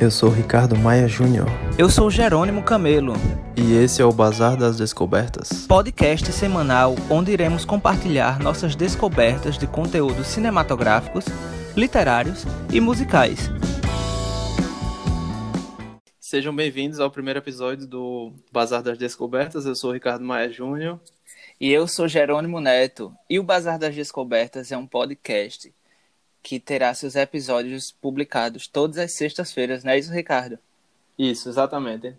Eu sou Ricardo Maia Júnior. Eu sou Jerônimo Camelo. E esse é o Bazar das Descobertas. Podcast semanal onde iremos compartilhar nossas descobertas de conteúdos cinematográficos, literários e musicais. Sejam bem-vindos ao primeiro episódio do Bazar das Descobertas. Eu sou Ricardo Maia Júnior. E eu sou Jerônimo Neto. E o Bazar das Descobertas é um podcast que terá seus episódios publicados todas as sextas-feiras, não é isso, Ricardo? Isso, exatamente.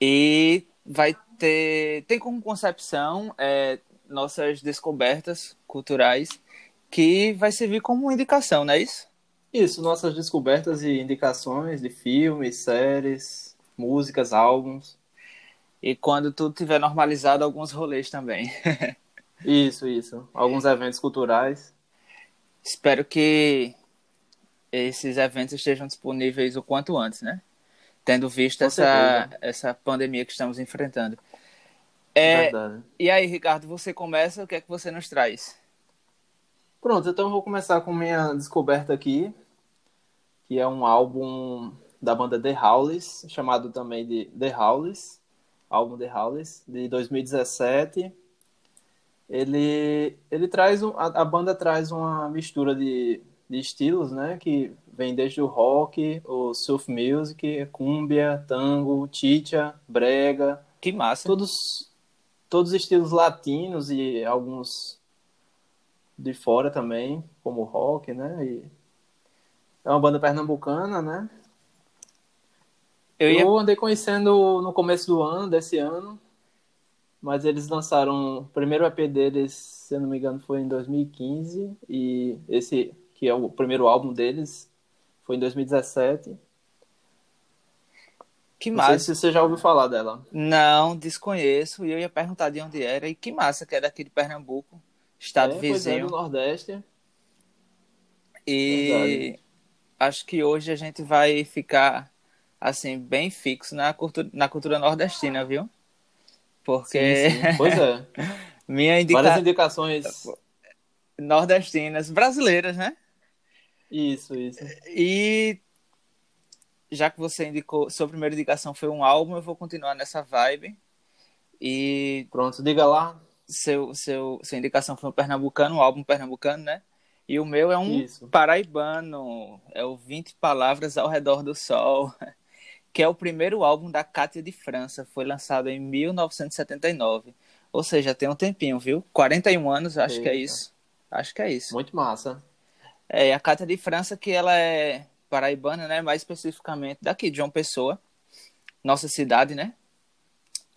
E vai ter. Tem como concepção é, nossas descobertas culturais que vai servir como indicação, não é isso? Isso, nossas descobertas e indicações de filmes, séries, músicas, álbuns. E quando tudo tiver normalizado, alguns rolês também. isso, isso. Alguns eventos culturais. Espero que esses eventos estejam disponíveis o quanto antes, né? Tendo visto essa, essa pandemia que estamos enfrentando. É, Verdade. E aí, Ricardo, você começa, o que é que você nos traz? Pronto, então eu vou começar com minha descoberta aqui, que é um álbum da banda The Howlers, chamado também de The Howlers, álbum The Howlers, de 2017 ele, ele traz um, a, a, banda traz uma mistura de, de estilos, né? Que vem desde o rock, o surf music, cumbia, tango, chicha, brega. Que massa! Todos, todos estilos latinos e alguns de fora também, como rock, né? E é uma banda pernambucana, né? Eu, ia... Eu andei conhecendo no começo do ano, desse ano, mas eles lançaram o primeiro EP deles, se eu não me engano, foi em 2015 e esse que é o primeiro álbum deles foi em 2017. Que massa. Não sei se você já ouviu falar dela. Não, desconheço. E eu ia perguntar de onde era. E que massa que é daqui de Pernambuco, estado é, vizinho. Pois é, do Nordeste. E Verdade. acho que hoje a gente vai ficar assim bem fixo na cultura, na cultura nordestina, viu? Porque. Sim, sim. Pois é. minha indica... Várias indicações. Nordestinas, brasileiras, né? Isso, isso. E já que você indicou, sua primeira indicação foi um álbum, eu vou continuar nessa vibe. E. Pronto, diga lá. Seu, seu, sua indicação foi um pernambucano, um álbum pernambucano, né? E o meu é um Isso. paraibano. É o 20 Palavras ao Redor do Sol. Que é o primeiro álbum da Cátia de França, foi lançado em 1979. Ou seja, tem um tempinho, viu? 41 anos, acho Eita. que é isso. Acho que é isso. Muito massa. É, a Cátia de França, que ela é paraibana, né? Mais especificamente daqui, de João Pessoa, nossa cidade, né?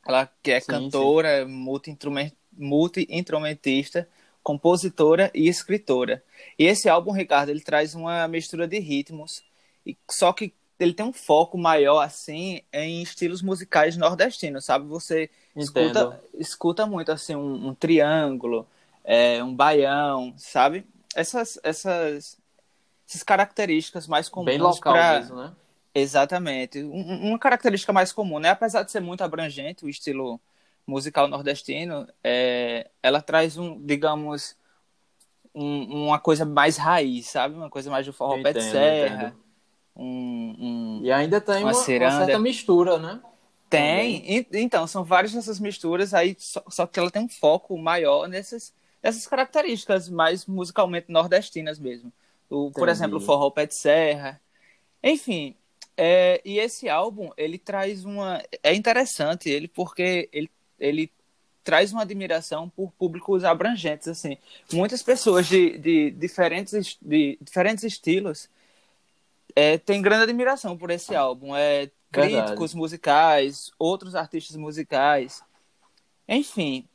Ela que é sim, cantora, multi-instrumentista, compositora e escritora. E esse álbum, Ricardo, ele traz uma mistura de ritmos, só que ele tem um foco maior, assim, em estilos musicais nordestinos, sabe? Você escuta, escuta muito, assim, um, um triângulo, é, um baião, sabe? Essas, essas, essas características mais comuns. Bem local pra... mesmo, né? Exatamente. Um, uma característica mais comum, né? Apesar de ser muito abrangente, o estilo musical nordestino, é, ela traz um, digamos, um, uma coisa mais raiz, sabe? Uma coisa mais do forró pé de serra. Entendo um, um e ainda tem uma, uma, uma certa mistura, né? Tem, então, são várias dessas misturas, aí só, só, que ela tem um foco maior nessas, nessas características mais musicalmente nordestinas mesmo. O, por exemplo, o forró pé de serra. Enfim, é, e esse álbum, ele traz uma... É interessante ele porque ele, ele traz uma admiração por públicos abrangentes, assim. Muitas pessoas de, de, diferentes, de diferentes estilos é, tem grande admiração por esse álbum. É, críticos Verdade. musicais, outros artistas musicais, enfim.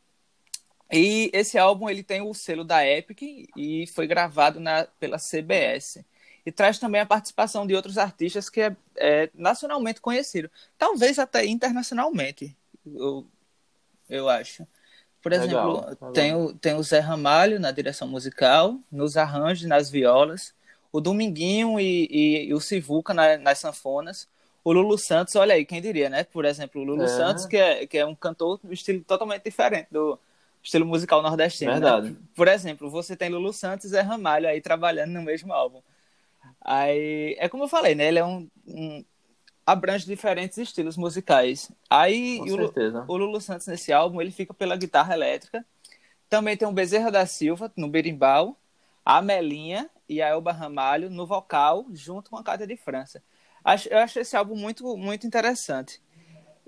E esse álbum ele tem o selo da Epic e foi gravado na, pela CBS. E traz também a participação de outros artistas que é, é nacionalmente conhecido. Talvez até internacionalmente, eu, eu acho. Por exemplo, Legal. Tem, o, tem o Zé Ramalho na direção musical, nos arranjos, nas violas o Dominguinho e, e, e o Sivuca na, nas sanfonas. O Lulu Santos, olha aí, quem diria, né? Por exemplo, o Lulu é. Santos, que é, que é um cantor de um estilo totalmente diferente do estilo musical nordestino. Né? Verdade. Né? Por exemplo, você tem Lulu Santos e Zé Ramalho aí trabalhando no mesmo álbum. Aí, é como eu falei, né? Ele é um, um abrange diferentes estilos musicais. Aí o, o, Lulu Santos nesse álbum ele fica pela guitarra elétrica. Também tem o Bezerra da Silva no berimbau, a Melinha e a Elba Ramalho no vocal, junto com a Cátia de França. Eu acho esse álbum muito, muito interessante.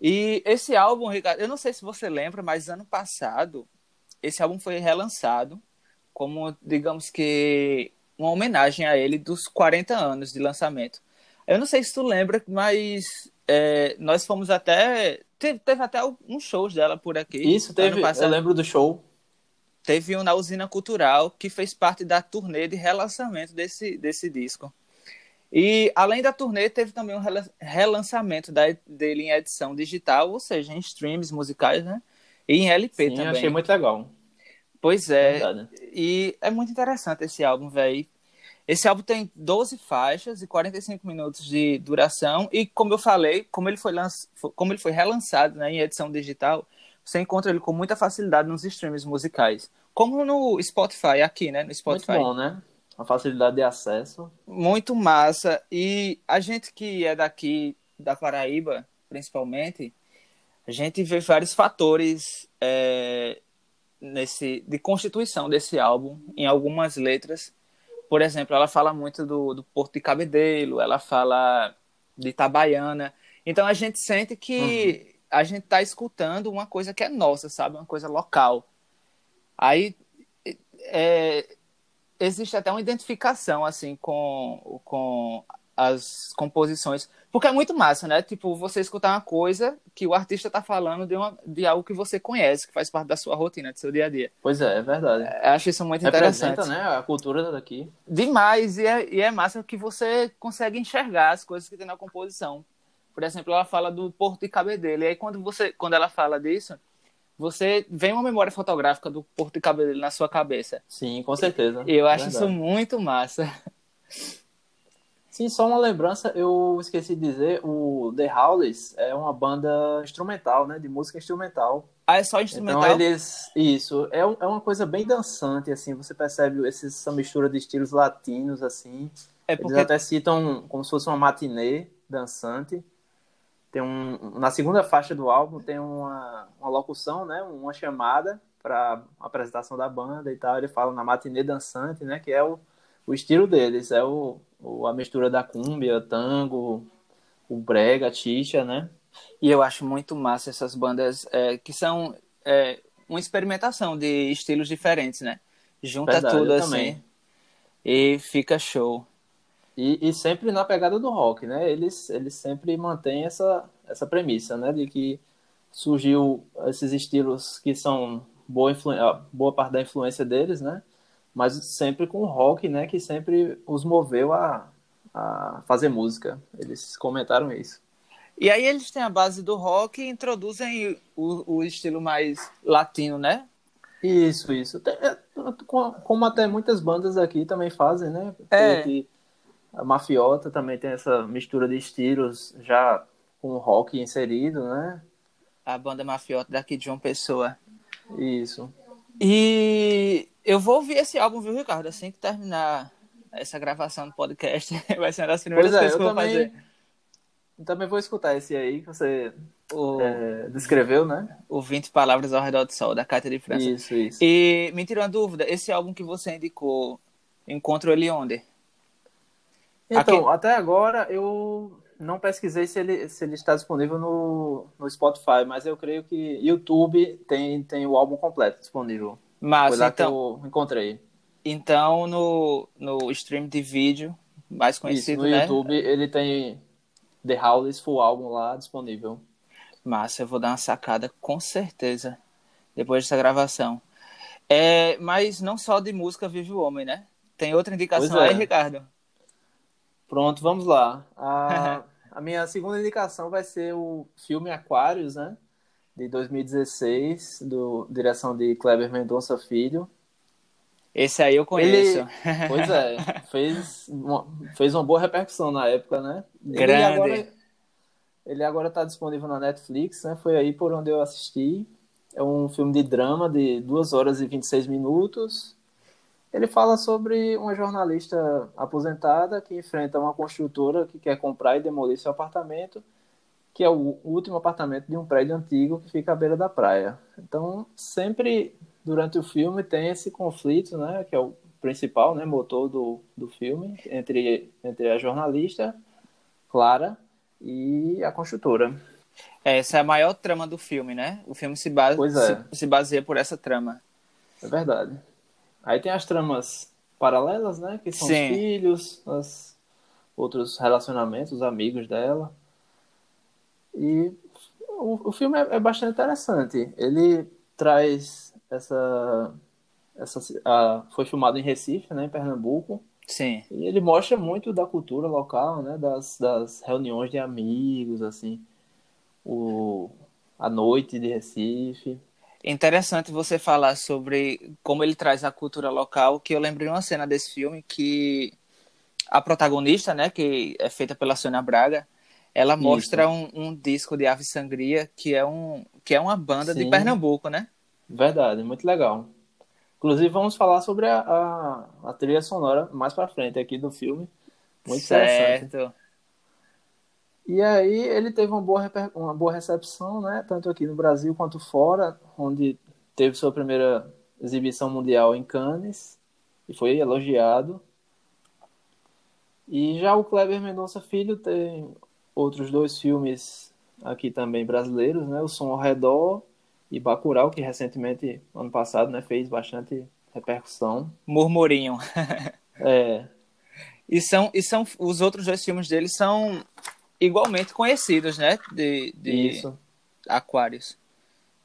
E esse álbum, Ricardo, eu não sei se você lembra, mas ano passado esse álbum foi relançado como, digamos que, uma homenagem a ele dos 40 anos de lançamento. Eu não sei se tu lembra, mas é, nós fomos até. Teve, teve até um shows dela por aqui. Isso, teve. Eu lembro do show. Teve um na Usina Cultural que fez parte da turnê de relançamento desse, desse disco. E além da turnê, teve também um relançamento da, dele em edição digital, ou seja, em streams musicais, né? E em LP Sim, também. achei muito legal. Pois é. Verdade. E é muito interessante esse álbum, velho. Esse álbum tem 12 faixas e 45 minutos de duração. E como eu falei, como ele foi, lanç... como ele foi relançado né, em edição digital, você encontra ele com muita facilidade nos streams musicais. Como no Spotify, aqui, né? No Spotify. Muito bom, né? a facilidade de acesso. Muito massa. E a gente que é daqui, da Paraíba, principalmente, a gente vê vários fatores é, nesse, de constituição desse álbum, em algumas letras. Por exemplo, ela fala muito do, do Porto de Cabedelo, ela fala de Itabaiana. Então a gente sente que uhum. A gente está escutando uma coisa que é nossa, sabe? Uma coisa local. Aí é, existe até uma identificação, assim, com, com as composições. Porque é muito massa, né? Tipo, você escutar uma coisa que o artista tá falando de, uma, de algo que você conhece, que faz parte da sua rotina, do seu dia a dia. Pois é, é verdade. É, acho isso muito Representa, interessante. né? A cultura daqui. Demais. E é, e é massa que você consegue enxergar as coisas que tem na composição. Por exemplo, ela fala do Porto de Cabedelo. E aí, quando, você, quando ela fala disso, você vem uma memória fotográfica do Porto de Cabedelo na sua cabeça. Sim, com certeza. Eu acho Verdade. isso muito massa. Sim, só uma lembrança, eu esqueci de dizer, o The Howlers é uma banda instrumental, né, de música instrumental. Ah, é só instrumental? Então eles, isso, é, é uma coisa bem dançante, assim, você percebe essa mistura de estilos latinos, assim. É porque... Eles até citam como se fosse uma matinê dançante tem um na segunda faixa do álbum tem uma, uma locução, né, uma chamada para apresentação da banda e tal. Ele fala na matinê dançante, né, que é o, o estilo deles, é o, o a mistura da cumbia, tango, o brega, a xixa, né? E eu acho muito massa essas bandas é, que são é, uma experimentação de estilos diferentes, né? Junta Verdade, tudo assim também. e fica show. E, e, sempre na pegada do rock, né? Eles, eles sempre mantêm essa, essa premissa, né? De que surgiu esses estilos que são boa, boa parte da influência deles, né? Mas sempre com o rock, né? Que sempre os moveu a, a fazer música. Eles comentaram isso. E aí eles têm a base do rock e introduzem o, o estilo mais latino, né? Isso, isso. É, como até muitas bandas aqui também fazem, né? É. Que, a Mafiota também tem essa mistura de estilos já com rock inserido, né? A banda Mafiota daqui de João Pessoa. Isso. E eu vou ouvir esse álbum, viu, Ricardo? Assim que terminar essa gravação do podcast, vai ser uma das primeiras pois é, coisas que eu vou também, fazer. Eu também vou escutar esse aí que você o, é, descreveu, né? O 20 Palavras ao Redor do Sol, da Cátia de França. Isso, isso. E me tirou uma dúvida, esse álbum que você indicou, encontro ele onde? Então, Aqui... até agora eu não pesquisei se ele, se ele está disponível no, no Spotify, mas eu creio que YouTube tem, tem o álbum completo disponível. Mas Foi então, que eu encontrei. Então, no, no stream de vídeo mais conhecido, Isso, no né? YouTube ele tem The Howlers Full Album lá disponível. Massa, eu vou dar uma sacada com certeza depois dessa gravação. É, mas não só de música vive o homem, né? Tem outra indicação é. aí, Ricardo? Pronto, vamos lá. A, a minha segunda indicação vai ser o filme Aquários, né? De 2016, do direção de Kleber Mendonça Filho. Esse aí eu conheço. Ele, pois é, fez uma, fez uma boa repercussão na época, né? Grande. Ele agora, ele agora está disponível na Netflix, né? Foi aí por onde eu assisti. É um filme de drama de 2 horas e 26 minutos. Ele fala sobre uma jornalista aposentada que enfrenta uma construtora que quer comprar e demolir seu apartamento, que é o último apartamento de um prédio antigo que fica à beira da praia. Então, sempre durante o filme tem esse conflito, né, que é o principal, né, motor do, do filme, entre, entre a jornalista, Clara, e a construtora. É, essa é a maior trama do filme, né? O filme se, base, é. se, se baseia por essa trama. É verdade. Aí tem as tramas paralelas, né? Que são Sim. os filhos, os outros relacionamentos, os amigos dela. E o, o filme é, é bastante interessante. Ele traz essa. essa a, foi filmado em Recife, né? Em Pernambuco. Sim. E ele mostra muito da cultura local, né? Das, das reuniões de amigos, assim. O, a noite de Recife. Interessante você falar sobre como ele traz a cultura local, que eu lembrei uma cena desse filme que a protagonista, né, que é feita pela Sônia Braga, ela mostra um, um, disco de Ave Sangria, que é, um, que é uma banda Sim. de Pernambuco, né? Verdade, muito legal. Inclusive, vamos falar sobre a, a, a trilha sonora mais pra frente aqui do filme. Muito certo. interessante. E aí ele teve uma boa, uma boa recepção, né? Tanto aqui no Brasil quanto fora, onde teve sua primeira exibição mundial em Cannes e foi elogiado. E já o Kleber Mendonça Filho tem outros dois filmes aqui também brasileiros, né? O Som ao Redor e Bacurau, que recentemente, ano passado, né, fez bastante repercussão. Murmurinho. é. E são, e são os outros dois filmes dele são igualmente conhecidos, né? De, de Isso. Aquários.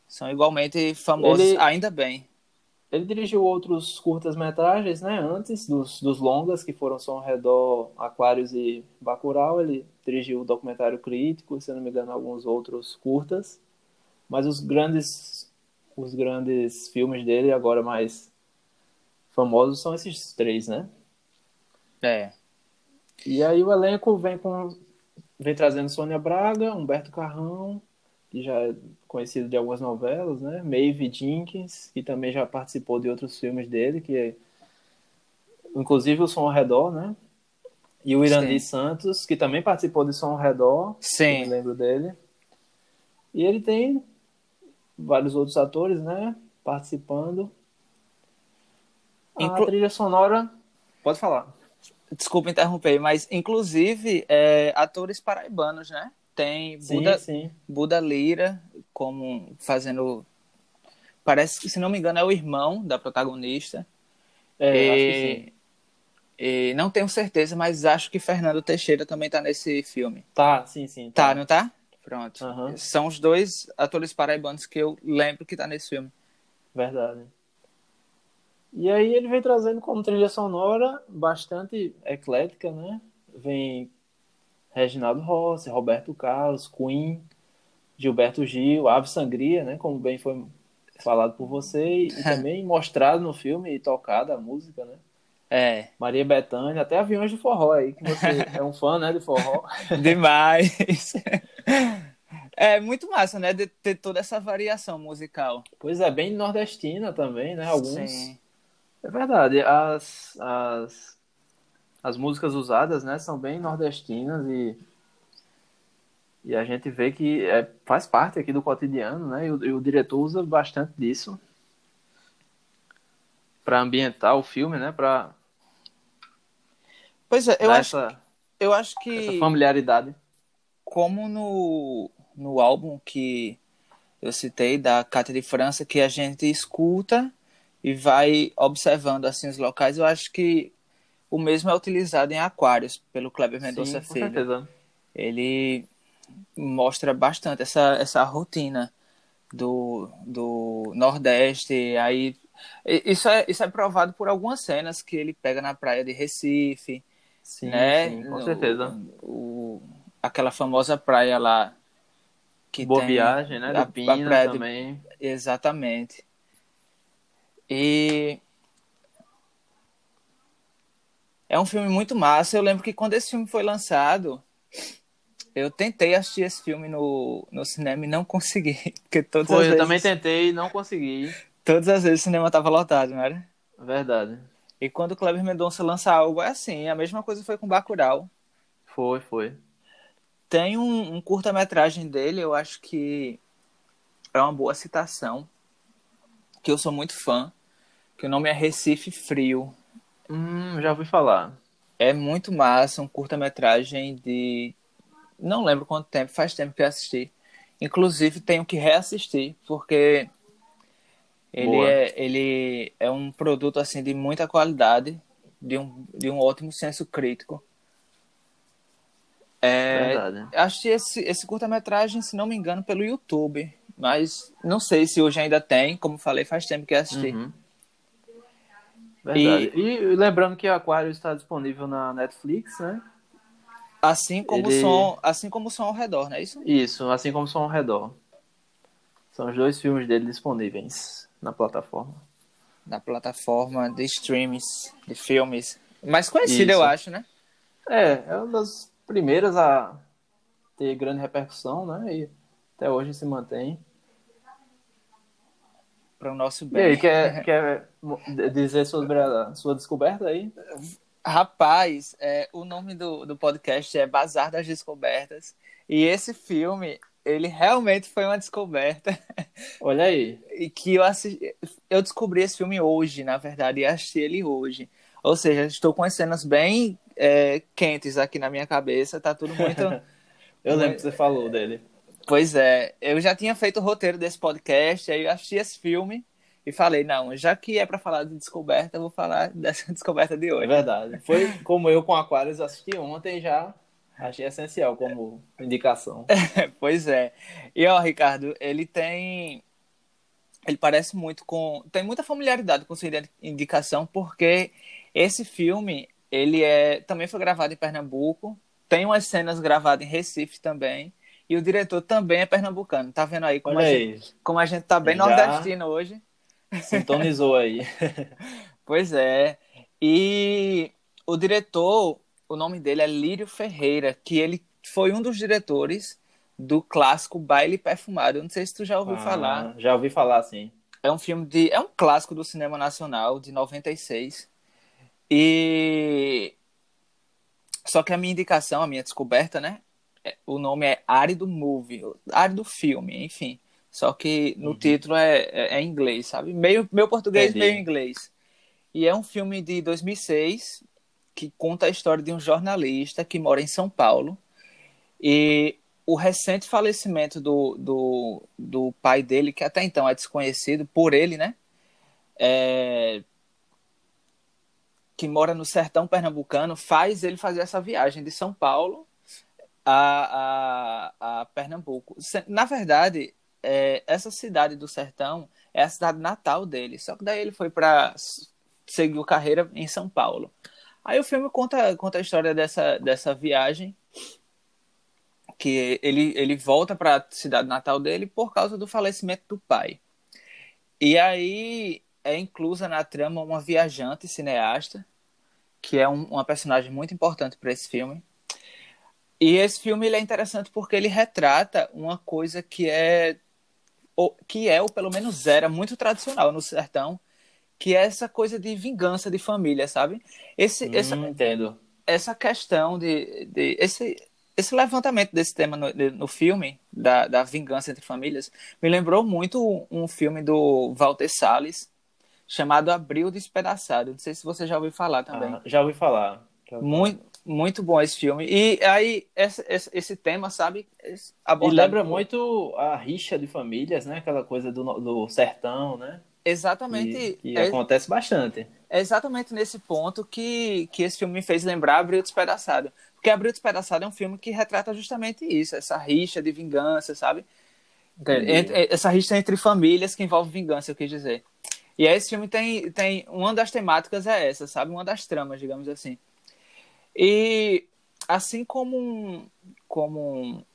São igualmente famosos, ele, ainda bem. Ele dirigiu outros curtas-metragens, né? Antes dos, dos longas, que foram Som ao Redor, Aquários e Bacurau. Ele dirigiu o documentário crítico, se não me engano, alguns outros curtas. Mas os grandes, os grandes filmes dele, agora mais famosos, são esses três, né? É. E aí o elenco vem com vem trazendo Sônia Braga, Humberto Carrão, que já é conhecido de algumas novelas, né? Maeve Jenkins, que também já participou de outros filmes dele, que é inclusive o Som ao Redor, né? E o Irandi Sim. Santos, que também participou de Som ao Redor, Sim. me lembro dele. E ele tem vários outros atores, né? Participando. A trilha sonora, pode falar. Desculpa interromper, mas inclusive é, atores paraibanos, né? Tem Buda, sim, sim. Buda Lira como fazendo. Parece que, se não me engano, é o irmão da protagonista. É, e, acho que sim. E não tenho certeza, mas acho que Fernando Teixeira também tá nesse filme. Tá, sim, sim. Tá, tá não tá? Pronto. Uhum. São os dois atores paraibanos que eu lembro que tá nesse filme. Verdade. E aí ele vem trazendo como trilha sonora bastante eclética, né? Vem Reginaldo Rossi, Roberto Carlos, Queen, Gilberto Gil, Ave Sangria, né? Como bem foi falado por você, e também mostrado no filme e tocada a música, né? É. Maria Bethânia, até aviões de forró aí, que você é um fã, né, de forró. Demais. É muito massa, né, de ter toda essa variação musical. Pois é, bem nordestina também, né, alguns... Sim é verdade. As, as, as músicas usadas, né, são bem nordestinas e, e a gente vê que é, faz parte aqui do cotidiano, né? E o, e o diretor usa bastante disso para ambientar o filme, né? Para Pois é, eu acho, essa, eu acho que essa familiaridade. Como no, no álbum que eu citei da Cátia de França, que a gente escuta e vai observando assim os locais, eu acho que o mesmo é utilizado em Aquários pelo Kleber Mendonça Sim, Filho. Certeza. Ele mostra bastante essa, essa rotina do, do Nordeste. Aí isso é, isso é provado por algumas cenas que ele pega na praia de Recife. Sim, né? sim com certeza. O, aquela famosa praia lá que Boa tem, viagem, né? A, Pina a praia também. De, exatamente. E é um filme muito massa. Eu lembro que quando esse filme foi lançado, eu tentei assistir esse filme no, no cinema e não consegui. Porque todas foi, as eu vezes... também tentei e não consegui. Todas as vezes o cinema estava lotado, não era? Verdade. E quando o Kleber Mendonça lança algo, é assim. A mesma coisa foi com Bacurau. Foi, foi. Tem um, um curta-metragem dele, eu acho que é uma boa citação, que eu sou muito fã, que o nome é Recife Frio. Hum, já ouvi falar. É muito massa, um curta-metragem de. Não lembro quanto tempo, faz tempo que eu assisti. Inclusive, tenho que reassistir, porque ele é, ele é um produto assim de muita qualidade, de um, de um ótimo senso crítico. É, Verdade. Achei esse, esse curta-metragem, se não me engano, pelo YouTube. Mas não sei se hoje ainda tem. Como falei, faz tempo que assisti. Uhum. Verdade. E, e lembrando que o Aquário está disponível na Netflix, né? Assim como Ele... som, assim como som ao redor, não é isso? Isso, assim como som ao redor. São os dois filmes dele disponíveis na plataforma. Na plataforma de streams, de filmes. Mais conhecida, eu acho, né? É, é uma das primeiras a ter grande repercussão, né? E até hoje se mantém. Para o nosso bem. E aí, quer, quer dizer sobre a sua descoberta aí? Rapaz, é, o nome do, do podcast é Bazar das Descobertas. E esse filme, ele realmente foi uma descoberta. Olha aí. E que eu assisti, eu descobri esse filme hoje, na verdade, e assisti ele hoje. Ou seja, estou com as cenas bem é, quentes aqui na minha cabeça, tá tudo muito. eu lembro que você falou dele. Pois é, eu já tinha feito o roteiro desse podcast, aí eu assisti esse filme e falei, não, já que é para falar de descoberta, eu vou falar dessa descoberta de hoje. É verdade. Foi como eu com Aquarius assisti ontem já achei essencial como indicação. pois é. E ó, Ricardo, ele tem ele parece muito com tem muita familiaridade com sua indicação porque esse filme ele é também foi gravado em Pernambuco, tem umas cenas gravadas em Recife também. E o diretor também é pernambucano. Tá vendo aí como, a gente, como a gente tá bem Já nordestino hoje? Sintonizou aí. pois é. E o diretor, o nome dele é Lírio Ferreira, que ele foi um dos diretores do clássico Baile Perfumado. Eu não sei se tu já ouviu ah, falar. Já ouvi falar, sim. É um filme de. É um clássico do cinema nacional de 96. E. Só que a minha indicação, a minha descoberta, né? É, o nome é Árido Movie, Árido Filme, enfim. Só que no uhum. título é, é, é, em inglês, sabe? Meio, meu português, Entendi. meio inglês. E é um filme de 2006 que conta a história de um jornalista que mora em São Paulo. E o recente falecimento do, do, do pai dele, que até então é desconhecido por ele, né? É, que mora no sertão pernambucano, faz ele fazer essa viagem de São Paulo a, a, a Pernambuco. Na verdade, é, essa cidade do sertão é a cidade natal dele. Só que daí ele foi para seguir carreira em São Paulo. Aí o filme conta, conta a história dessa, dessa viagem, que ele, ele volta para a cidade natal dele por causa do falecimento do pai. E aí é inclusa na trama uma viajante cineasta, que é um, uma personagem muito importante para esse filme, e esse filme ele é interessante porque ele retrata uma coisa que é ou, que é ou pelo menos era muito tradicional no sertão, que é essa coisa de vingança de família, sabe? Esse, hum, essa, entendo. Essa questão de, de esse esse levantamento desse tema no, no filme da, da vingança entre famílias me lembrou muito um filme do Walter Salles chamado Abril Despedaçado. Não sei se você já ouviu falar também. Ah, já ouvi falar. Muito. Muito bom esse filme. E aí, esse, esse, esse tema, sabe? E lembra muito a rixa de famílias, né? Aquela coisa do, do sertão, né? Exatamente. E, é, acontece bastante. É exatamente nesse ponto que, que esse filme me fez lembrar Abril Despedaçado. Porque Abril Despedaçado é um filme que retrata justamente isso, essa rixa de vingança, sabe? Entre, essa rixa entre famílias que envolve vingança, eu quis dizer. E aí esse filme tem, tem. Uma das temáticas é essa, sabe? Uma das tramas, digamos assim. E assim como, como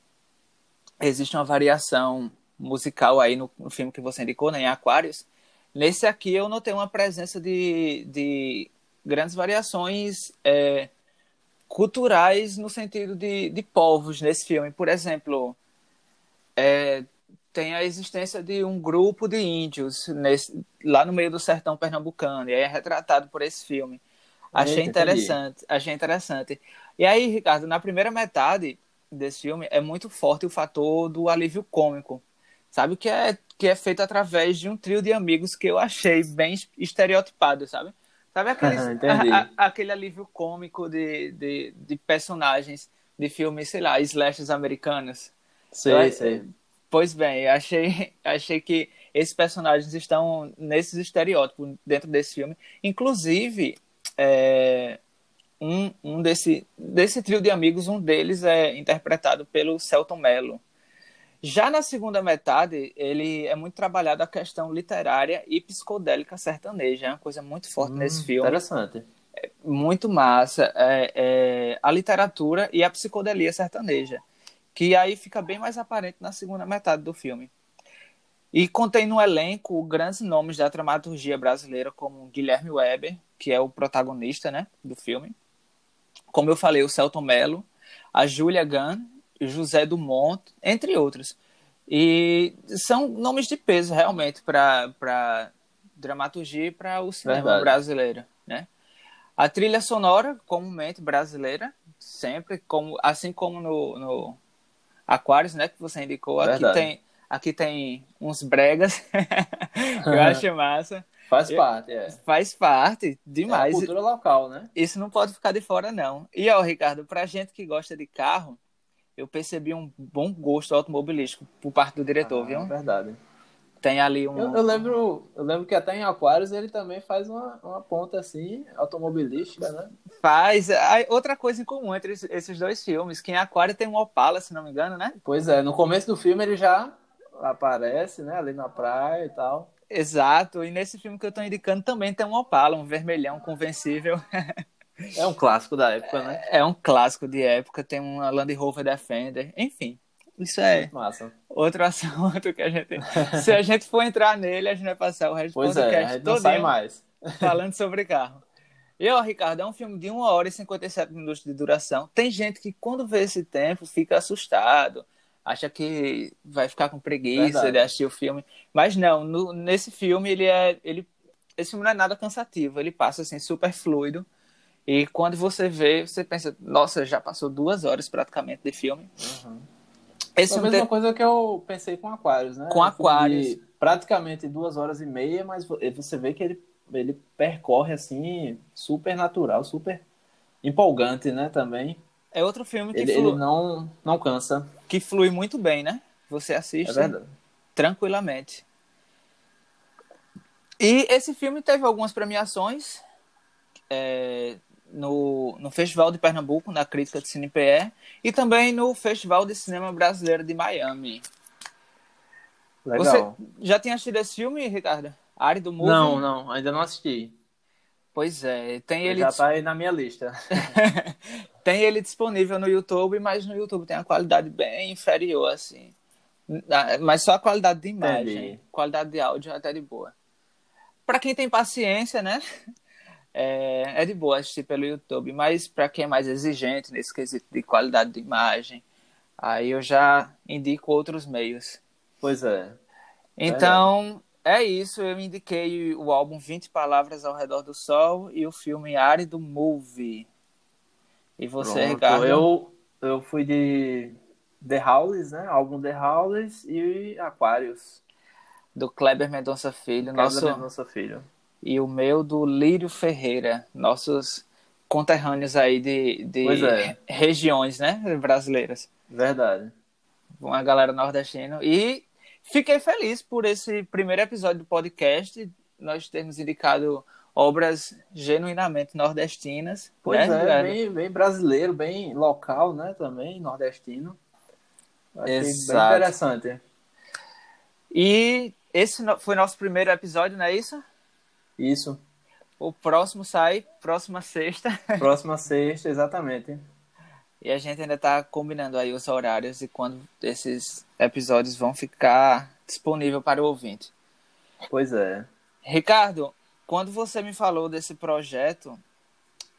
existe uma variação musical aí no, no filme que você indicou, né, em Aquários, nesse aqui eu notei uma presença de, de grandes variações é, culturais no sentido de, de povos nesse filme. Por exemplo, é, tem a existência de um grupo de índios nesse, lá no meio do sertão pernambucano, e é retratado por esse filme. Achei Eita, interessante, entendi. achei interessante. E aí, Ricardo, na primeira metade desse filme é muito forte o fator do alívio cômico. Sabe que é que é feito através de um trio de amigos que eu achei bem estereotipado, sabe? Sabe aquele, a, a, aquele alívio cômico de, de, de, personagens de filmes, sei lá, slashes americanos? Sei, eu, sei. Pois bem, achei, achei que esses personagens estão nesses estereótipos dentro desse filme. Inclusive, é, um, um desse, desse trio de amigos, um deles é interpretado pelo Celton Mello. Já na segunda metade, ele é muito trabalhado a questão literária e psicodélica sertaneja. É uma coisa muito forte hum, nesse filme. Interessante. É muito massa. É, é, a literatura e a psicodelia sertaneja que aí fica bem mais aparente na segunda metade do filme. E contém no elenco grandes nomes da dramaturgia brasileira, como Guilherme Weber, que é o protagonista né, do filme. Como eu falei, o Celton Mello, a Julia Gunn, José Dumont, entre outros. E são nomes de peso, realmente, para dramaturgia e para o cinema Verdade. brasileiro. Né? A trilha sonora, comumente brasileira, sempre, como, assim como no, no Aquários, né, que você indicou. Verdade. Aqui tem, aqui tem uns bregas, eu acho massa. Faz eu, parte, é. Faz parte, demais. É a cultura local, né? Isso não pode ficar de fora, não. E, ó, Ricardo, pra gente que gosta de carro, eu percebi um bom gosto automobilístico por parte do diretor, ah, viu? É verdade. Tem ali um. Eu, eu, lembro, eu lembro que até em Aquários ele também faz uma, uma ponta assim, automobilística, né? Faz. Outra coisa em comum entre esses dois filmes, que em Aquário tem um Opala, se não me engano, né? Pois é, no começo do filme ele já aparece, né? Ali na praia e tal. Exato, e nesse filme que eu tô indicando também tem um Opala, um vermelhão convencível. É um clássico da época, né? É, é um clássico de época, tem uma Land Rover Defender, enfim. Isso é Massa. outro assunto que a gente. Se a gente for entrar nele, a gente vai passar o resto pois do podcast é, a gente não sai mais. falando sobre carro. E, ó, Ricardo, é um filme de 1 hora e 57 minutos de duração. Tem gente que, quando vê esse tempo, fica assustado, acha que vai ficar com preguiça Verdade. de assistir o filme. Mas não, no, nesse filme, ele é. Ele, esse filme não é nada cansativo, ele passa assim, super fluido. E quando você vê, você pensa, nossa, já passou duas horas praticamente de filme. Uhum. Esse é a mesma coisa que eu pensei com Aquários, né? Com Aquários. Praticamente duas horas e meia, mas você vê que ele, ele percorre assim, super natural, super empolgante, né? Também. É outro filme que ele, flui... ele não, não cansa. Que flui muito bem, né? Você assiste é tranquilamente. E esse filme teve algumas premiações. É, no, no Festival de Pernambuco, na crítica de CinePE, e também no Festival de Cinema Brasileiro de Miami. Legal. Você já tinha assistido esse filme, Ricardo? Árido Movie? Não, não, ainda não assisti. Pois é, tem ele. Já tá aí na minha lista. tem ele disponível no YouTube, mas no YouTube tem a qualidade bem inferior, assim. Mas só a qualidade de imagem. Entendi. Qualidade de áudio é até de boa. Para quem tem paciência, né? é, é de boa assistir pelo YouTube, mas para quem é mais exigente nesse quesito de qualidade de imagem, aí eu já indico outros meios. Pois é. Então, é, é isso. Eu indiquei o álbum 20 Palavras ao Redor do Sol e o filme Árido Movie. E você, Pronto, Ricardo? Eu, eu fui de The Howlers, né? Álbum The Howlers e Aquarius. Do Kleber Mendonça Filho. Kleber nosso... Mendonça Filho e o meu do Lírio Ferreira, nossos conterrâneos aí de, de é. regiões, né, brasileiras. Verdade. Uma galera nordestina. E fiquei feliz por esse primeiro episódio do podcast, nós termos indicado obras genuinamente nordestinas. Pois né, é, bem, bem, brasileiro, bem local, né, também, nordestino. Achei Exato. bem interessante. E esse foi nosso primeiro episódio, não é isso? Isso. O próximo sai próxima sexta. Próxima sexta, exatamente. E a gente ainda está combinando aí os horários e quando esses episódios vão ficar disponível para o ouvinte. Pois é. Ricardo, quando você me falou desse projeto,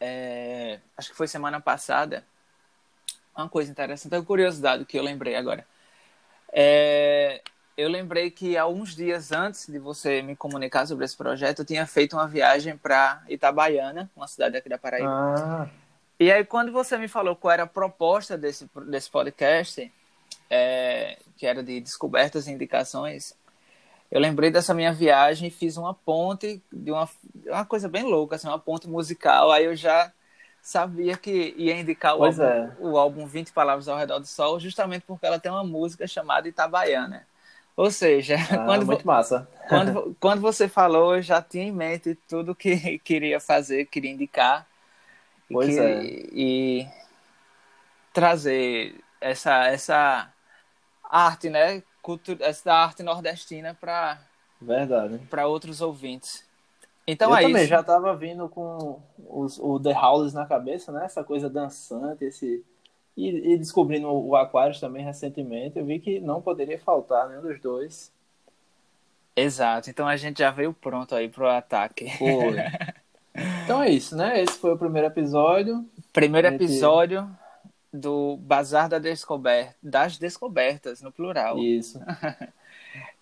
é, acho que foi semana passada, uma coisa interessante, uma curiosidade que eu lembrei agora. É, eu lembrei que há uns dias antes de você me comunicar sobre esse projeto, eu tinha feito uma viagem para Itabaiana, uma cidade aqui da Paraíba. Ah, E aí, quando você me falou qual era a proposta desse, desse podcast, é, que era de descobertas e indicações, eu lembrei dessa minha viagem e fiz uma ponte de uma, uma coisa bem louca, assim, uma ponte musical. Aí eu já sabia que ia indicar o álbum, é. o álbum 20 Palavras ao Redor do Sol, justamente porque ela tem uma música chamada Itabaiana. Ou seja, ah, quando, muito massa. quando, quando você falou, eu já tinha em mente tudo que queria fazer, queria indicar. E, Pois que- é. e trazer essa, essa arte, né? Cultu essa arte nordestina para Verdade. para outros ouvintes. Então eu é também isso. já tava vindo com os, o The Howlers na cabeça, né? Essa coisa dançante, esse. E, e descobrindo o Aquarius também recentemente, eu vi que não poderia faltar nenhum dos dois. Exato. Então a gente já veio pronto aí pro ataque. Foi. então é isso, né? Esse foi o primeiro episódio. Primeiro episódio do Bazar da Descoberta, das Descobertas, no plural. Isso.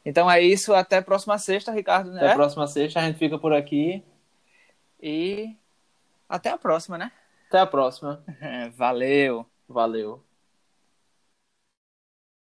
Então é isso. Até a próxima sexta, Ricardo. Até Né? a próxima sexta, a gente fica por aqui. E até a próxima, né? Até a próxima. Valeu. Valeu.